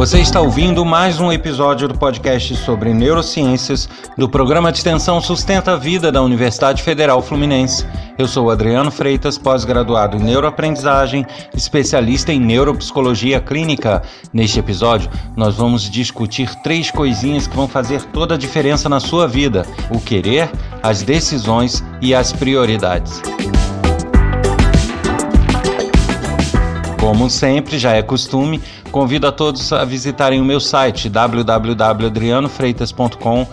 Você está ouvindo mais um episódio do podcast sobre neurociências do programa de extensão Sustenta a Vida da Universidade Federal Fluminense. Eu sou Adriano Freitas, pós-graduado em neuroaprendizagem, especialista em neuropsicologia clínica. Neste episódio, nós vamos discutir três coisinhas que vão fazer toda a diferença na sua vida: o querer, as decisões e as prioridades. Como sempre, já é costume, convido a todos a visitarem o meu site www.adrianofreitas.com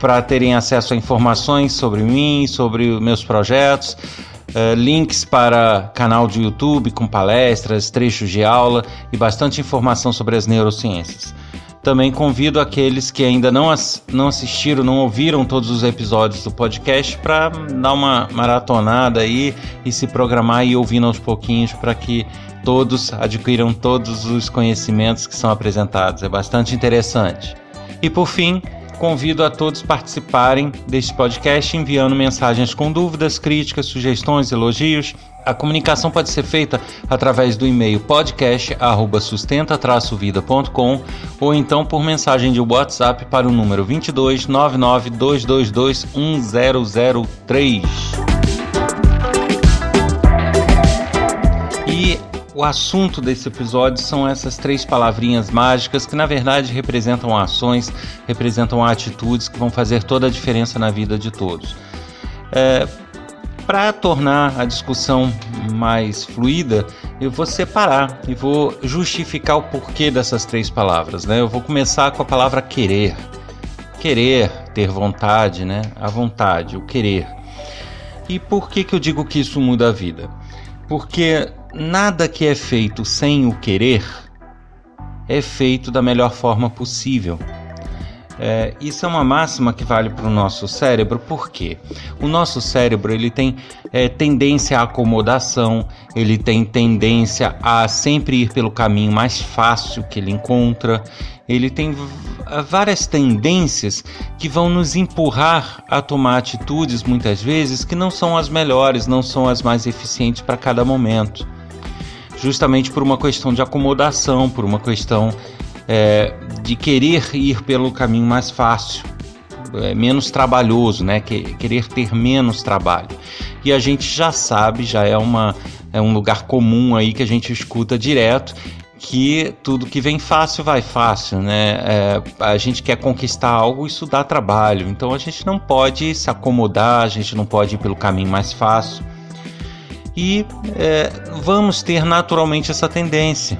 para terem acesso a informações sobre mim, sobre meus projetos, uh, links para canal de YouTube com palestras, trechos de aula e bastante informação sobre as neurociências. Também convido aqueles que ainda não, não assistiram, não ouviram todos os episódios do podcast para dar uma maratonada aí e se programar e ouvindo aos pouquinhos para que todos adquiram todos os conhecimentos que são apresentados. É bastante interessante. E por fim, convido a todos participarem deste podcast enviando mensagens com dúvidas, críticas, sugestões, elogios. A comunicação pode ser feita através do e-mail podcast@sustenta-vida.com ou então por mensagem de WhatsApp para o número 22 99 o assunto desse episódio são essas três palavrinhas mágicas que, na verdade, representam ações, representam atitudes que vão fazer toda a diferença na vida de todos. É, Para tornar a discussão mais fluida, eu vou separar e vou justificar o porquê dessas três palavras. Né? Eu vou começar com a palavra querer. Querer, ter vontade, né? A vontade, o querer. E por que, que eu digo que isso muda a vida? Porque nada que é feito sem o querer é feito da melhor forma possível. É, isso é uma máxima que vale para o nosso cérebro, porque o nosso cérebro ele tem é, tendência à acomodação, ele tem tendência a sempre ir pelo caminho mais fácil que ele encontra, ele tem várias tendências que vão nos empurrar a tomar atitudes muitas vezes que não são as melhores, não são as mais eficientes para cada momento. Justamente por uma questão de acomodação, por uma questão é, de querer ir pelo caminho mais fácil, é, menos trabalhoso, né? querer ter menos trabalho. E a gente já sabe, já é, uma, é um lugar comum aí que a gente escuta direto que tudo que vem fácil vai fácil, né? É, a gente quer conquistar algo, isso dá trabalho. Então a gente não pode se acomodar, a gente não pode ir pelo caminho mais fácil. E é, vamos ter naturalmente essa tendência.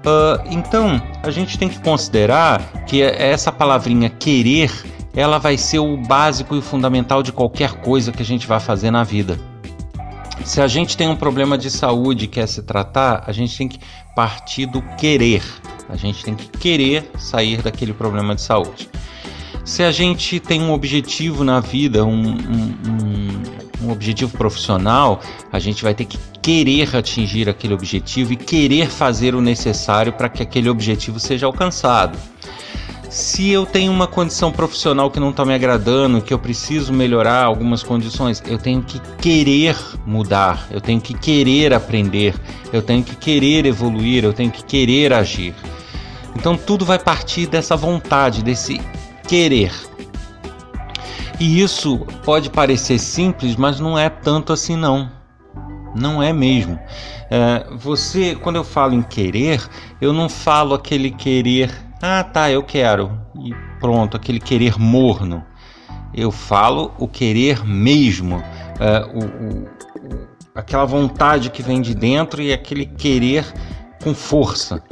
Uh, então, a gente tem que considerar que essa palavrinha querer, ela vai ser o básico e o fundamental de qualquer coisa que a gente vai fazer na vida. Se a gente tem um problema de saúde e quer se tratar, a gente tem que partir do querer. A gente tem que querer sair daquele problema de saúde. Se a gente tem um objetivo na vida, um, um, um um objetivo profissional, a gente vai ter que querer atingir aquele objetivo e querer fazer o necessário para que aquele objetivo seja alcançado. Se eu tenho uma condição profissional que não está me agradando, que eu preciso melhorar algumas condições, eu tenho que querer mudar, eu tenho que querer aprender, eu tenho que querer evoluir, eu tenho que querer agir. Então tudo vai partir dessa vontade, desse querer. E isso pode parecer simples, mas não é tanto assim não. Não é mesmo. É, você, quando eu falo em querer, eu não falo aquele querer, ah tá, eu quero e pronto, aquele querer morno. Eu falo o querer mesmo, é, o, o, aquela vontade que vem de dentro e aquele querer com força.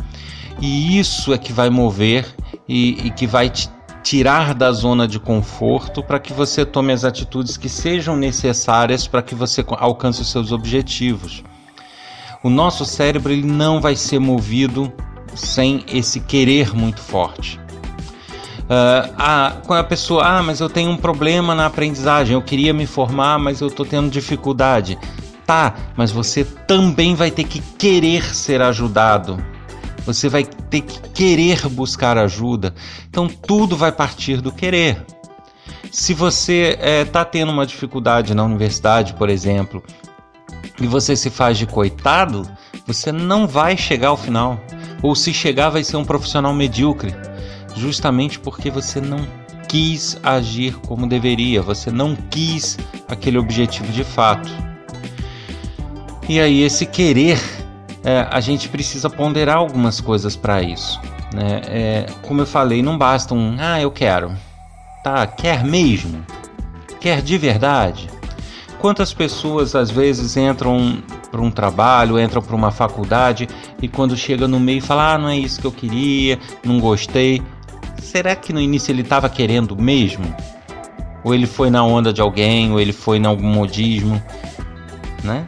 E isso é que vai mover e, e que vai te tirar da zona de conforto para que você tome as atitudes que sejam necessárias para que você alcance os seus objetivos. O nosso cérebro ele não vai ser movido sem esse querer muito forte. Uh, ah, quando a pessoa, ah, mas eu tenho um problema na aprendizagem, eu queria me formar, mas eu estou tendo dificuldade. Tá, mas você também vai ter que querer ser ajudado você vai ter que querer buscar ajuda. Então tudo vai partir do querer. Se você está é, tá tendo uma dificuldade na universidade, por exemplo, e você se faz de coitado, você não vai chegar ao final. Ou se chegar, vai ser um profissional medíocre, justamente porque você não quis agir como deveria, você não quis aquele objetivo de fato. E aí, esse querer, é, a gente precisa ponderar algumas coisas para isso. Né? É, como eu falei, não basta um ah, eu quero. Tá, quer mesmo? Quer de verdade? Quantas pessoas às vezes entram para um trabalho, entram para uma faculdade e quando chega no meio fala: ah, não é isso que eu queria, não gostei. Será que no início ele estava querendo mesmo? Ou ele foi na onda de alguém, ou ele foi em algum modismo, né?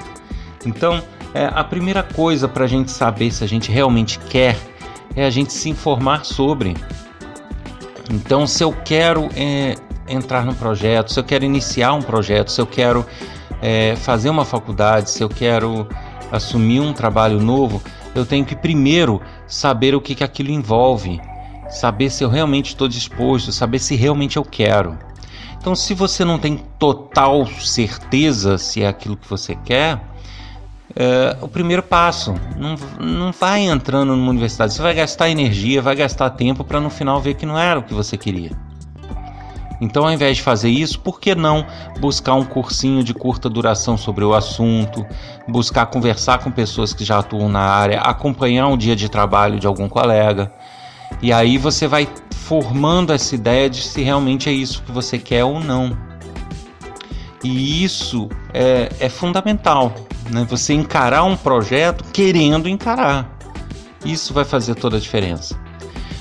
Então, é, a primeira coisa para a gente saber se a gente realmente quer é a gente se informar sobre. Então, se eu quero é, entrar no projeto, se eu quero iniciar um projeto, se eu quero é, fazer uma faculdade, se eu quero assumir um trabalho novo, eu tenho que primeiro saber o que, que aquilo envolve, saber se eu realmente estou disposto, saber se realmente eu quero. Então, se você não tem total certeza se é aquilo que você quer, é, o primeiro passo. Não, não vai entrando numa universidade. Você vai gastar energia, vai gastar tempo para no final ver que não era o que você queria. Então, ao invés de fazer isso, por que não buscar um cursinho de curta duração sobre o assunto, buscar conversar com pessoas que já atuam na área, acompanhar um dia de trabalho de algum colega? E aí você vai formando essa ideia de se realmente é isso que você quer ou não. E isso é, é fundamental, né? Você encarar um projeto querendo encarar. Isso vai fazer toda a diferença.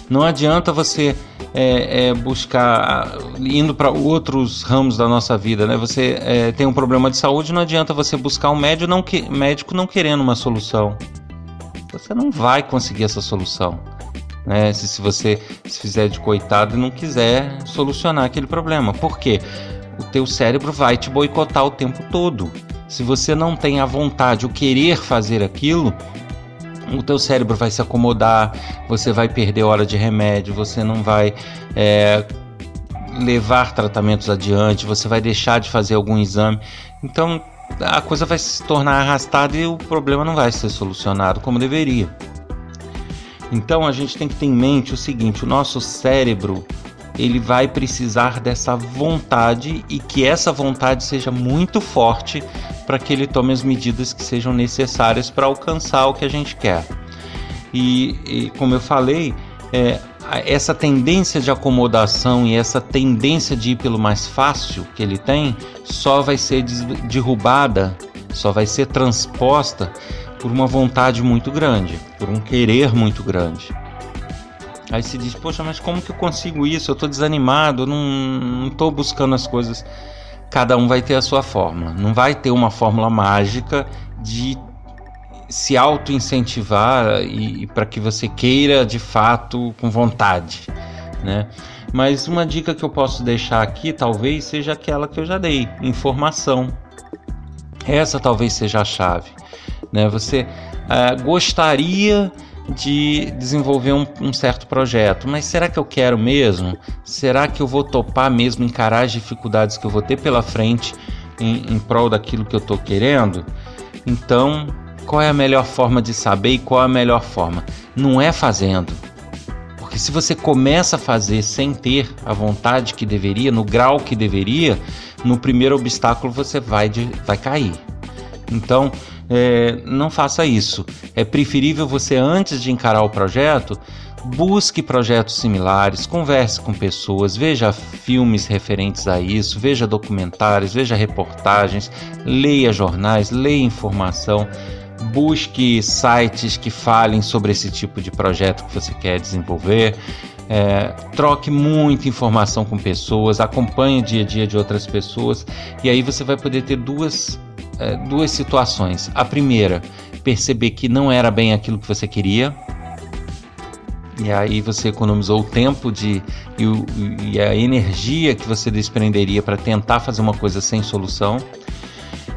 Não adianta você é, é, buscar indo para outros ramos da nossa vida, né? Você é, tem um problema de saúde, não adianta você buscar um médico não, que, médico não querendo uma solução. Você não vai conseguir essa solução. Né? Se, se você se fizer de coitado e não quiser solucionar aquele problema. Por quê? o teu cérebro vai te boicotar o tempo todo. Se você não tem a vontade, o querer fazer aquilo, o teu cérebro vai se acomodar, você vai perder hora de remédio, você não vai é, levar tratamentos adiante, você vai deixar de fazer algum exame. Então a coisa vai se tornar arrastada e o problema não vai ser solucionado como deveria. Então a gente tem que ter em mente o seguinte: o nosso cérebro ele vai precisar dessa vontade e que essa vontade seja muito forte para que ele tome as medidas que sejam necessárias para alcançar o que a gente quer. E, e como eu falei, é, essa tendência de acomodação e essa tendência de ir pelo mais fácil que ele tem só vai ser derrubada, só vai ser transposta por uma vontade muito grande, por um querer muito grande. Aí se diz, poxa, mas como que eu consigo isso? Eu estou desanimado, eu não estou buscando as coisas. Cada um vai ter a sua forma. Não vai ter uma fórmula mágica de se auto-incentivar e, e para que você queira de fato com vontade, né? Mas uma dica que eu posso deixar aqui talvez seja aquela que eu já dei, informação. Essa talvez seja a chave, né? Você uh, gostaria de desenvolver um, um, certo projeto. Mas será que eu quero mesmo? Será que eu vou topar mesmo encarar as dificuldades que eu vou ter pela frente em, em prol daquilo que eu estou querendo? Então, qual é a melhor forma de saber e qual é a melhor forma? Não é fazendo. Porque se você começa a fazer sem ter a vontade que deveria, no grau que deveria, no primeiro obstáculo você vai, de, vai cair. Então, é, não faça isso. É preferível você, antes de encarar o projeto, busque projetos similares, converse com pessoas, veja filmes referentes a isso, veja documentários, veja reportagens, leia jornais, leia informação, busque sites que falem sobre esse tipo de projeto que você quer desenvolver. É, troque muita informação com pessoas, acompanhe o dia a dia de outras pessoas e aí você vai poder ter duas é, duas situações. A primeira, perceber que não era bem aquilo que você queria. E aí você economizou o tempo de, e, e a energia que você desprenderia para tentar fazer uma coisa sem solução.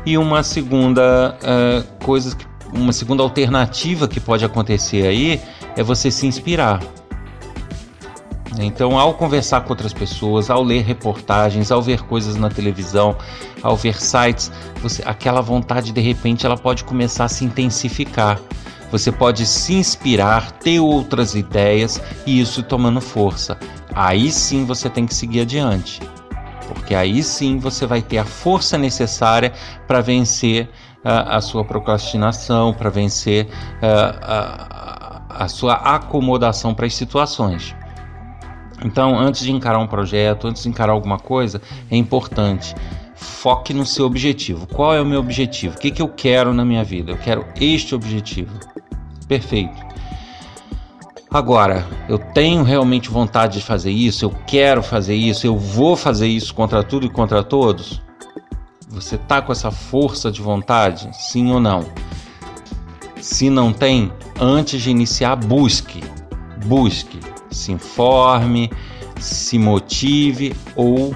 E uma segunda uh, coisa, uma segunda alternativa que pode acontecer aí é você se inspirar. Então, ao conversar com outras pessoas, ao ler reportagens, ao ver coisas na televisão, ao ver sites, você, aquela vontade de repente ela pode começar a se intensificar. Você pode se inspirar, ter outras ideias e isso tomando força. Aí sim você tem que seguir adiante. Porque aí sim você vai ter a força necessária para vencer uh, a sua procrastinação, para vencer a, a sua acomodação para as situações. Então, antes de encarar um projeto, antes de encarar alguma coisa, é importante foque no seu objetivo. Qual é o meu objetivo? O que, que eu quero na minha vida? Eu quero este objetivo. Perfeito. Agora, eu tenho realmente vontade de fazer isso, eu quero fazer isso, eu vou fazer isso contra tudo e contra todos? Você tá com essa força de vontade? Sim ou não? Se não tem, antes de iniciar, busque. Busque. Se informe, se motive ou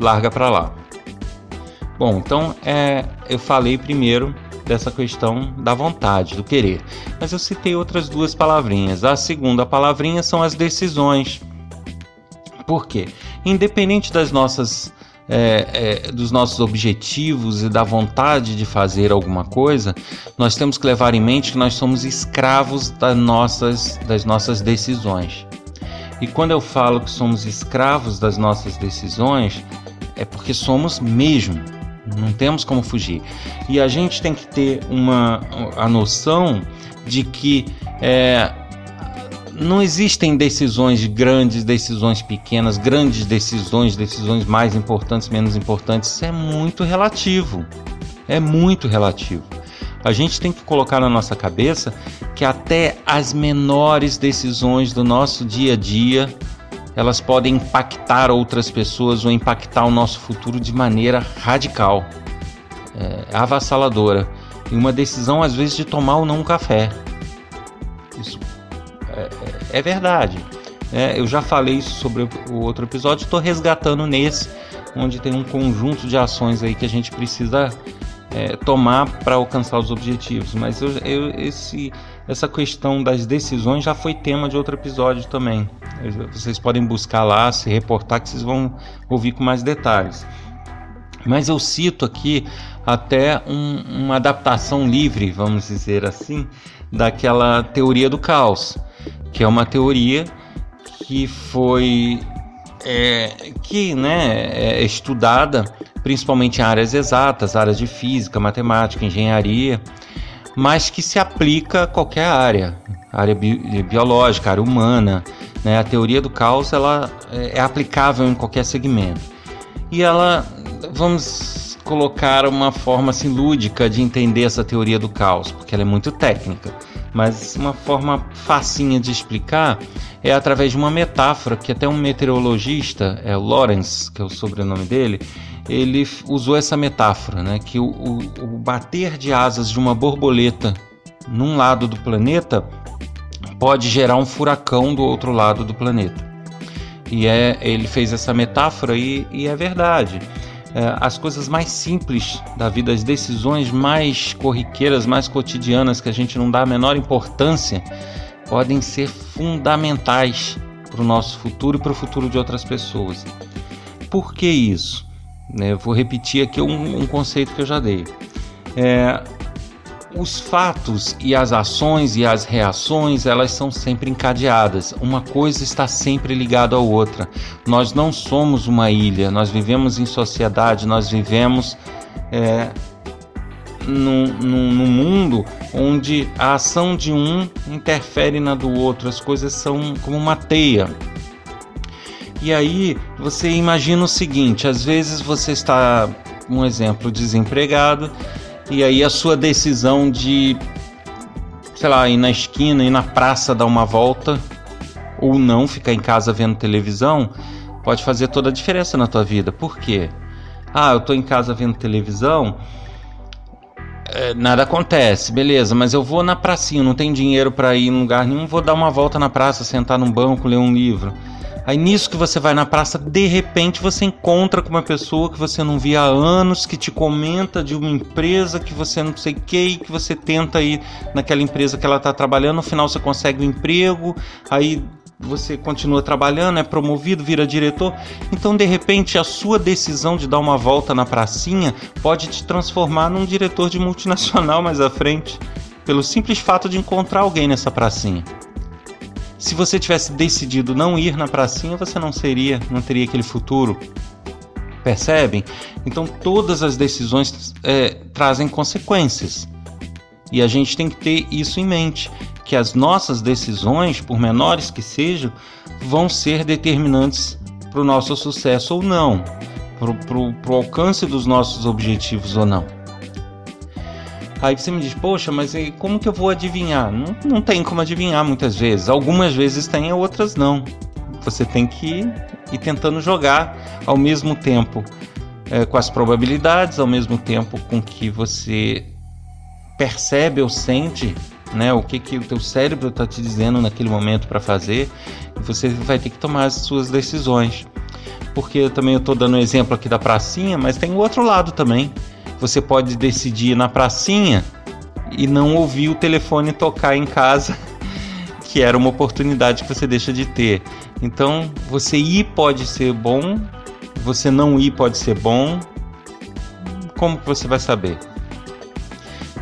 larga para lá. Bom, então é, eu falei primeiro dessa questão da vontade, do querer. Mas eu citei outras duas palavrinhas. A segunda palavrinha são as decisões. Por quê? Independente das nossas é, é, dos nossos objetivos e da vontade de fazer alguma coisa, nós temos que levar em mente que nós somos escravos das nossas, das nossas decisões. E quando eu falo que somos escravos das nossas decisões, é porque somos mesmo. Não temos como fugir. E a gente tem que ter uma a noção de que é, não existem decisões grandes, decisões pequenas, grandes decisões, decisões mais importantes, menos importantes. Isso é muito relativo. É muito relativo. A gente tem que colocar na nossa cabeça que até as menores decisões do nosso dia a dia elas podem impactar outras pessoas ou impactar o nosso futuro de maneira radical, é, avassaladora. E uma decisão, às vezes, de tomar ou não um café. Isso é, é, é verdade. É, eu já falei isso sobre o outro episódio, estou resgatando nesse, onde tem um conjunto de ações aí que a gente precisa é, tomar para alcançar os objetivos. Mas eu, eu, esse, essa questão das decisões já foi tema de outro episódio também. Vocês podem buscar lá, se reportar, que vocês vão ouvir com mais detalhes. Mas eu cito aqui até um, uma adaptação livre, vamos dizer assim, daquela teoria do caos, que é uma teoria que foi é, que né, é estudada principalmente em áreas exatas, áreas de física, matemática, engenharia, mas que se aplica a qualquer área, área bi biológica, área humana. Né? A teoria do caos ela é, é aplicável em qualquer segmento. E ela, vamos colocar uma forma assim, lúdica de entender essa teoria do caos, porque ela é muito técnica. Mas uma forma facinha de explicar é através de uma metáfora que até um meteorologista, é Lawrence, que é o sobrenome dele, ele usou essa metáfora, né, que o, o, o bater de asas de uma borboleta num lado do planeta pode gerar um furacão do outro lado do planeta. E é, ele fez essa metáfora e, e é verdade. É, as coisas mais simples da vida, as decisões mais corriqueiras, mais cotidianas, que a gente não dá a menor importância, podem ser fundamentais para o nosso futuro e para o futuro de outras pessoas. Por que isso? Né? Vou repetir aqui um, um, conceito que eu já dei. É, os fatos e as ações e as reações elas são sempre encadeadas. Uma coisa está sempre ligada à outra. Nós não somos uma ilha. Nós vivemos em sociedade. Nós vivemos é, num mundo onde a ação de um interfere na do outro. As coisas são como uma teia. E aí você imagina o seguinte: às vezes você está, um exemplo, desempregado, e aí a sua decisão de, sei lá, ir na esquina, ir na praça dar uma volta, ou não ficar em casa vendo televisão, pode fazer toda a diferença na tua vida. Por quê? Ah, eu estou em casa vendo televisão, é, nada acontece, beleza, mas eu vou na pracinha, não tem dinheiro para ir em lugar nenhum, vou dar uma volta na praça, sentar num banco, ler um livro. Aí nisso que você vai na praça, de repente você encontra com uma pessoa que você não via há anos, que te comenta de uma empresa que você não sei o que, que você tenta ir naquela empresa que ela está trabalhando, no final você consegue um emprego, aí você continua trabalhando, é promovido, vira diretor. Então, de repente, a sua decisão de dar uma volta na pracinha pode te transformar num diretor de multinacional mais à frente. pelo simples fato de encontrar alguém nessa pracinha. Se você tivesse decidido não ir na pracinha, você não seria, não teria aquele futuro. Percebem? Então todas as decisões é, trazem consequências. E a gente tem que ter isso em mente, que as nossas decisões, por menores que sejam, vão ser determinantes para o nosso sucesso ou não, para o alcance dos nossos objetivos ou não. Aí você me diz, poxa, mas como que eu vou adivinhar? Não, não tem como adivinhar muitas vezes. Algumas vezes tem, outras não. Você tem que ir tentando jogar ao mesmo tempo é, com as probabilidades, ao mesmo tempo com que você percebe ou sente né, o que, que o teu cérebro está te dizendo naquele momento para fazer, você vai ter que tomar as suas decisões. Porque eu também estou dando um exemplo aqui da pracinha, mas tem o outro lado também. Você pode decidir na pracinha e não ouvir o telefone tocar em casa, que era uma oportunidade que você deixa de ter. Então, você ir pode ser bom, você não ir pode ser bom. Como que você vai saber?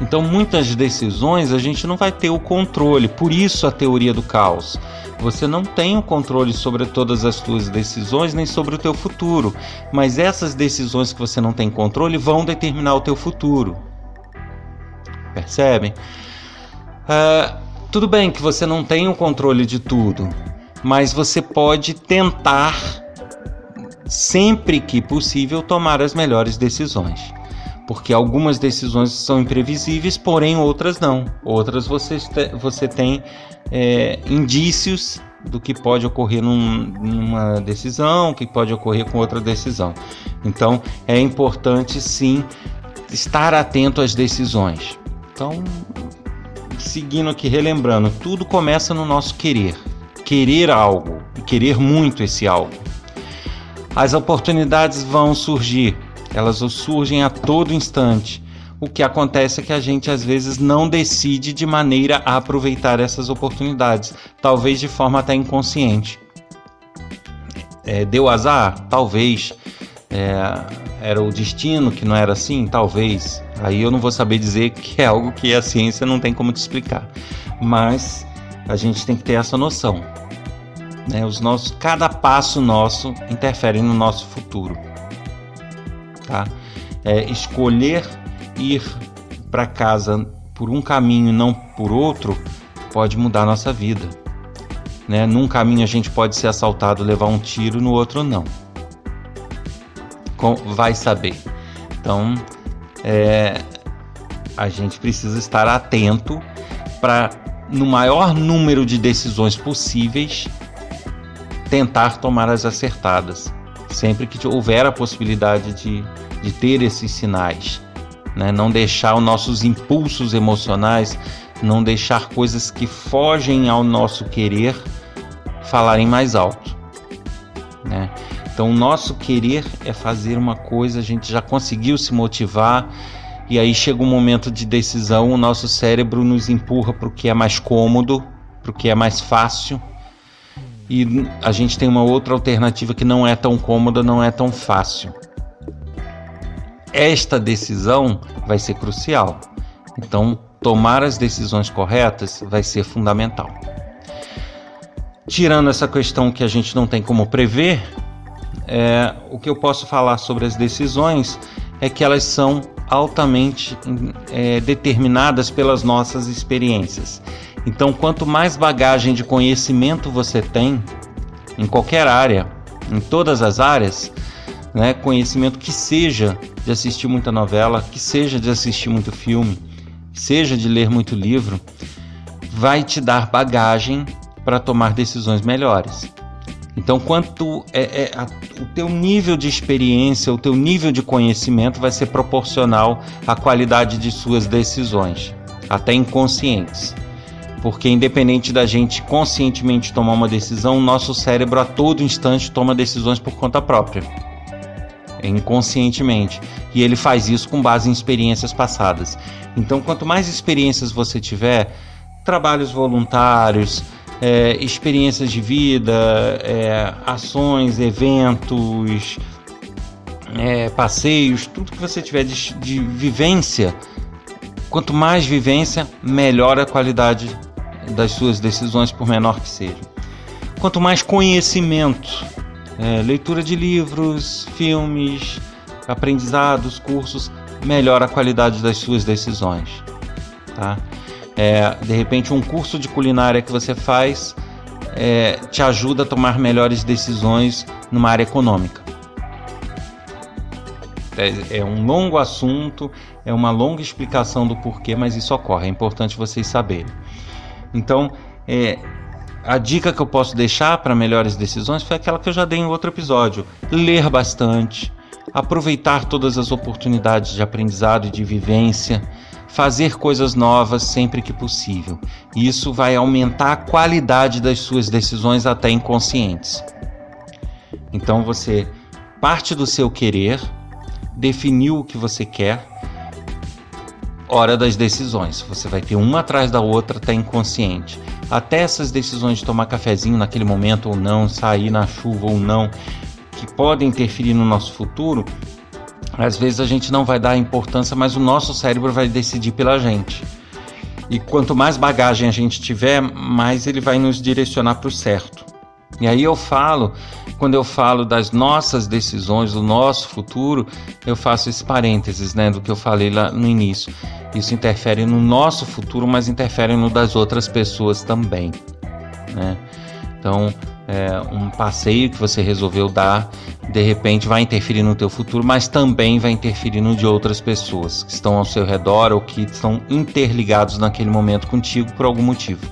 Então, muitas decisões a gente não vai ter o controle, por isso a teoria do caos. Você não tem o controle sobre todas as suas decisões nem sobre o teu futuro, mas essas decisões que você não tem controle vão determinar o teu futuro. Percebem? Uh, tudo bem que você não tem o controle de tudo, mas você pode tentar, sempre que possível, tomar as melhores decisões porque algumas decisões são imprevisíveis, porém outras não. Outras você, você tem é, indícios do que pode ocorrer num, numa decisão, que pode ocorrer com outra decisão. Então é importante sim estar atento às decisões. Então, seguindo aqui, relembrando, tudo começa no nosso querer. Querer algo e querer muito esse algo. As oportunidades vão surgir, elas surgem a todo instante. O que acontece é que a gente às vezes não decide de maneira a aproveitar essas oportunidades, talvez de forma até inconsciente. É, deu azar? Talvez. É, era o destino que não era assim? Talvez. Aí eu não vou saber dizer que é algo que a ciência não tem como te explicar. Mas a gente tem que ter essa noção. Né? Os nossos, cada passo nosso interfere no nosso futuro tá? É, escolher ir para casa por um caminho e não por outro pode mudar nossa vida. Né? Num caminho a gente pode ser assaltado, levar um tiro, no outro não. Com, vai saber. Então, é, a gente precisa estar atento para, no maior número de decisões possíveis, tentar tomar as acertadas sempre que houver a possibilidade de, de ter esses sinais. Né? Não deixar os nossos impulsos emocionais, não deixar coisas que fogem ao nosso querer falarem mais alto. Né? Então, o nosso querer é fazer uma coisa, a gente já conseguiu se motivar, e aí chega um momento de decisão, o nosso cérebro nos empurra para o que é mais cômodo, para o que é mais fácil e a gente tem uma outra alternativa que não é tão cômoda, não é tão fácil. Esta decisão vai ser crucial. Então, tomar as decisões corretas vai ser fundamental. Tirando essa questão que a gente não tem como prever, é, o que eu posso falar sobre as decisões é que elas são altamente é, determinadas pelas nossas experiências. Então, quanto mais bagagem de conhecimento você tem, em qualquer área, em todas as áreas, né, conhecimento que seja de assistir muita novela, que seja de assistir muito filme, seja de ler muito livro, vai te dar bagagem para tomar decisões melhores. Então, quanto é, é a, o teu nível de experiência, o teu nível de conhecimento vai ser proporcional à qualidade de suas decisões, até inconscientes porque independente da gente conscientemente tomar uma decisão, nosso cérebro a todo instante toma decisões por conta própria, inconscientemente, e ele faz isso com base em experiências passadas. Então, quanto mais experiências você tiver, trabalhos voluntários, é, experiências de vida, é, ações, eventos, é, passeios, tudo que você tiver de, de vivência Quanto mais vivência, melhor a qualidade das suas decisões, por menor que seja. Quanto mais conhecimento, é, leitura de livros, filmes, aprendizados, cursos, melhor a qualidade das suas decisões. Tá? É, de repente, um curso de culinária que você faz é, te ajuda a tomar melhores decisões numa área econômica. É, é, um longo assunto, é uma longa explicação do porquê, mas isso ocorre, é importante vocês saberem. Então, é, a dica que eu posso deixar para melhores decisões foi aquela que eu já dei em outro episódio: ler bastante, aproveitar todas as oportunidades de aprendizado e de vivência, fazer coisas novas sempre que possível. Isso vai aumentar a qualidade das suas decisões até inconscientes. Então você parte do seu querer definiu o que você quer, hora das decisões. Você vai ter uma atrás da outra, tá inconsciente. Até essas decisões de tomar cafezinho naquele momento ou não, sair na chuva ou não, que podem interferir no nosso futuro, às vezes a gente não vai dar importância, mas o nosso cérebro vai decidir pela gente. E quanto mais bagagem a gente tiver, mais ele vai nos direcionar para o certo. E aí eu falo, quando eu falo das nossas decisões, do nosso futuro, eu faço esse parênteses, né, do que eu falei lá no início. Isso interfere no nosso futuro, mas interfere no das outras pessoas também, né? Então, é, um passeio que você resolveu dar, de repente vai interferir no teu futuro, mas também vai interferir no de outras pessoas que estão ao seu redor ou que estão interligados naquele momento contigo por algum motivo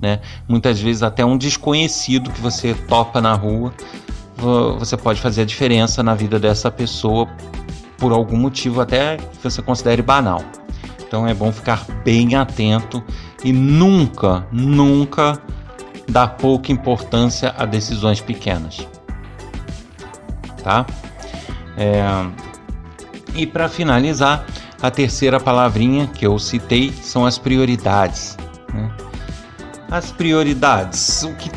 né? Muitas vezes até um desconhecido que você topa na rua, você pode fazer a diferença na vida dessa pessoa por algum motivo até que você considere banal. Então é bom ficar bem atento e nunca, nunca dar pouca importância a decisões pequenas. Tá? É... E para finalizar, a terceira palavrinha que eu citei são as prioridades. Né? as prioridades. O que,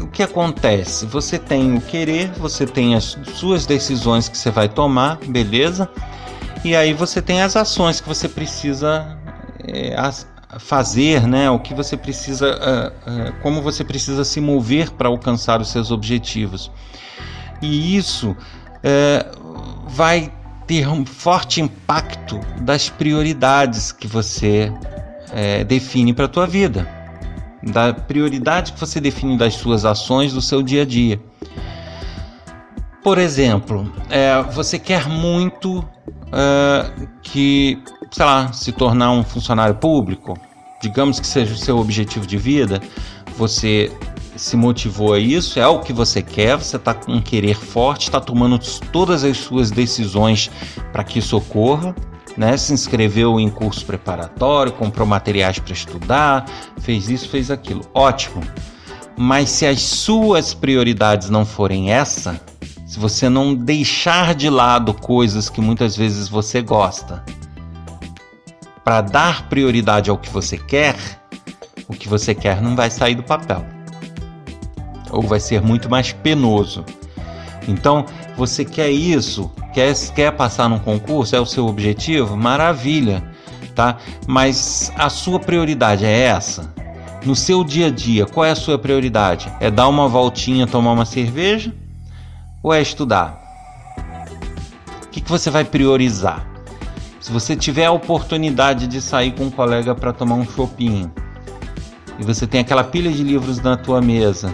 o que acontece? Você tem o querer, você tem as suas decisões que você vai tomar, beleza? E aí você tem as ações que você precisa é, fazer, né? O que você precisa, uh, uh, como você precisa se mover para alcançar os seus objetivos. E isso uh, vai ter um forte impacto das prioridades que você define para a tua vida da prioridade que você define das suas ações do seu dia a dia. Por exemplo, é, você quer muito é, que, sei lá, se tornar um funcionário público, digamos que seja o seu objetivo de vida, você se motivou a isso, é o que você quer, você está com um querer forte, está tomando todas as suas decisões para que isso ocorra, né? Se inscreveu em curso preparatório, comprou materiais para estudar, fez isso, fez aquilo. Ótimo. Mas se as suas prioridades não forem essa, se você não deixar de lado coisas que muitas vezes você gosta, para dar prioridade ao que você quer, o que você quer não vai sair do papel. Ou vai ser muito mais penoso. Então, você quer isso? Quer, quer passar num concurso? É o seu objetivo? Maravilha, tá? Mas a sua prioridade é essa? No seu dia a dia, qual é a sua prioridade? É dar uma voltinha, tomar uma cerveja? Ou é estudar? O que, que você vai priorizar? Se você tiver a oportunidade de sair com um colega para tomar um chopinho e você tem aquela pilha de livros na tua mesa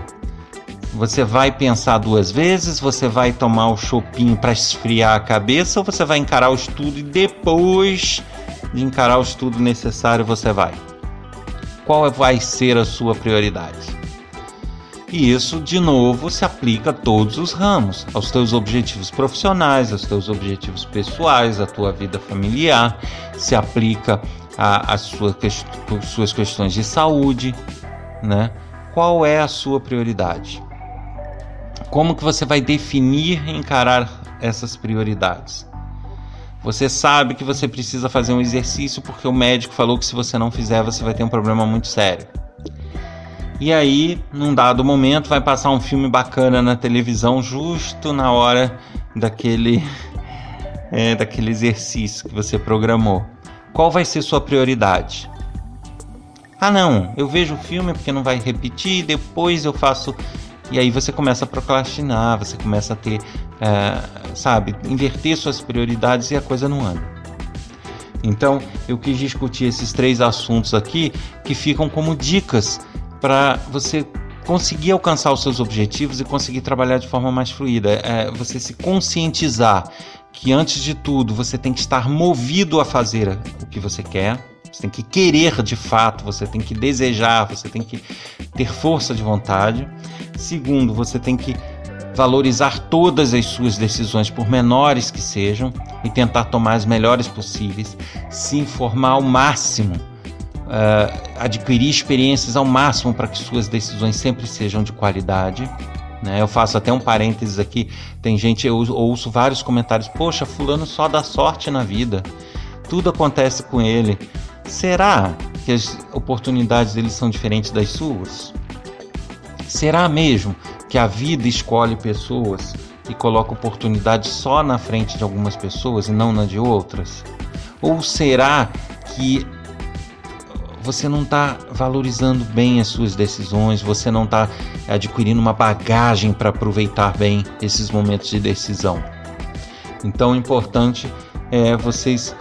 você vai pensar duas vezes, você vai tomar o chopinho para esfriar a cabeça ou você vai encarar o estudo e depois de encarar o estudo necessário você vai? Qual vai ser a sua prioridade? E isso, de novo, se aplica a todos os ramos, aos teus objetivos profissionais, aos teus objetivos pessoais, à tua vida familiar, se aplica às sua, suas questões de saúde, né? Qual é a sua prioridade? Como que você vai definir e encarar essas prioridades? Você sabe que você precisa fazer um exercício porque o médico falou que se você não fizer você vai ter um problema muito sério. E aí, num dado momento, vai passar um filme bacana na televisão justo na hora daquele é, daquele exercício que você programou. Qual vai ser sua prioridade? Ah, não, eu vejo o filme porque não vai repetir, depois eu faço. E aí você começa a procrastinar, você começa a ter, é, sabe, inverter suas prioridades e a coisa não anda. Então, eu quis discutir esses três assuntos aqui que ficam como dicas para você conseguir alcançar os seus objetivos e conseguir trabalhar de forma mais fluida. É você se conscientizar que, antes de tudo, você tem que estar movido a fazer o que você quer você tem que querer de fato, você tem que desejar, você tem que ter força de vontade. Segundo, você tem que valorizar todas as suas decisões, por menores que sejam, e tentar tomar as melhores possíveis, se informar ao máximo, uh, adquirir experiências ao máximo para que suas decisões sempre sejam de qualidade. Né? Eu faço até um parênteses aqui: tem gente, eu ouço vários comentários, poxa, Fulano só dá sorte na vida, tudo acontece com ele. Será que as oportunidades deles são diferentes das suas? Será mesmo que a vida escolhe pessoas e coloca oportunidades só na frente de algumas pessoas e não na de outras? Ou será que você não está valorizando bem as suas decisões, você não está adquirindo uma bagagem para aproveitar bem esses momentos de decisão? Então, o importante é vocês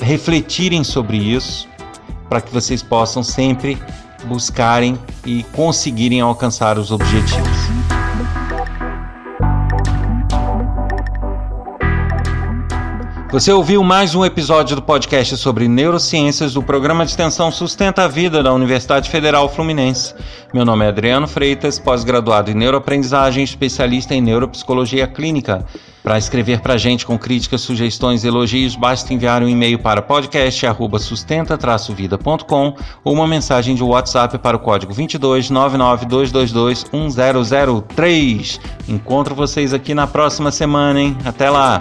refletirem sobre isso para que vocês possam sempre buscarem e conseguirem alcançar os objetivos. Você ouviu mais um episódio do podcast sobre neurociências do programa de extensão Sustenta a Vida da Universidade Federal Fluminense. Meu nome é Adriano Freitas, pós-graduado em neuroaprendizagem, especialista em neuropsicologia clínica. Para escrever para a gente com críticas, sugestões e elogios, basta enviar um e-mail para podcast@sustenta-vida.com ou uma mensagem de WhatsApp para o código 22 99222 1003. Encontro vocês aqui na próxima semana, hein? Até lá.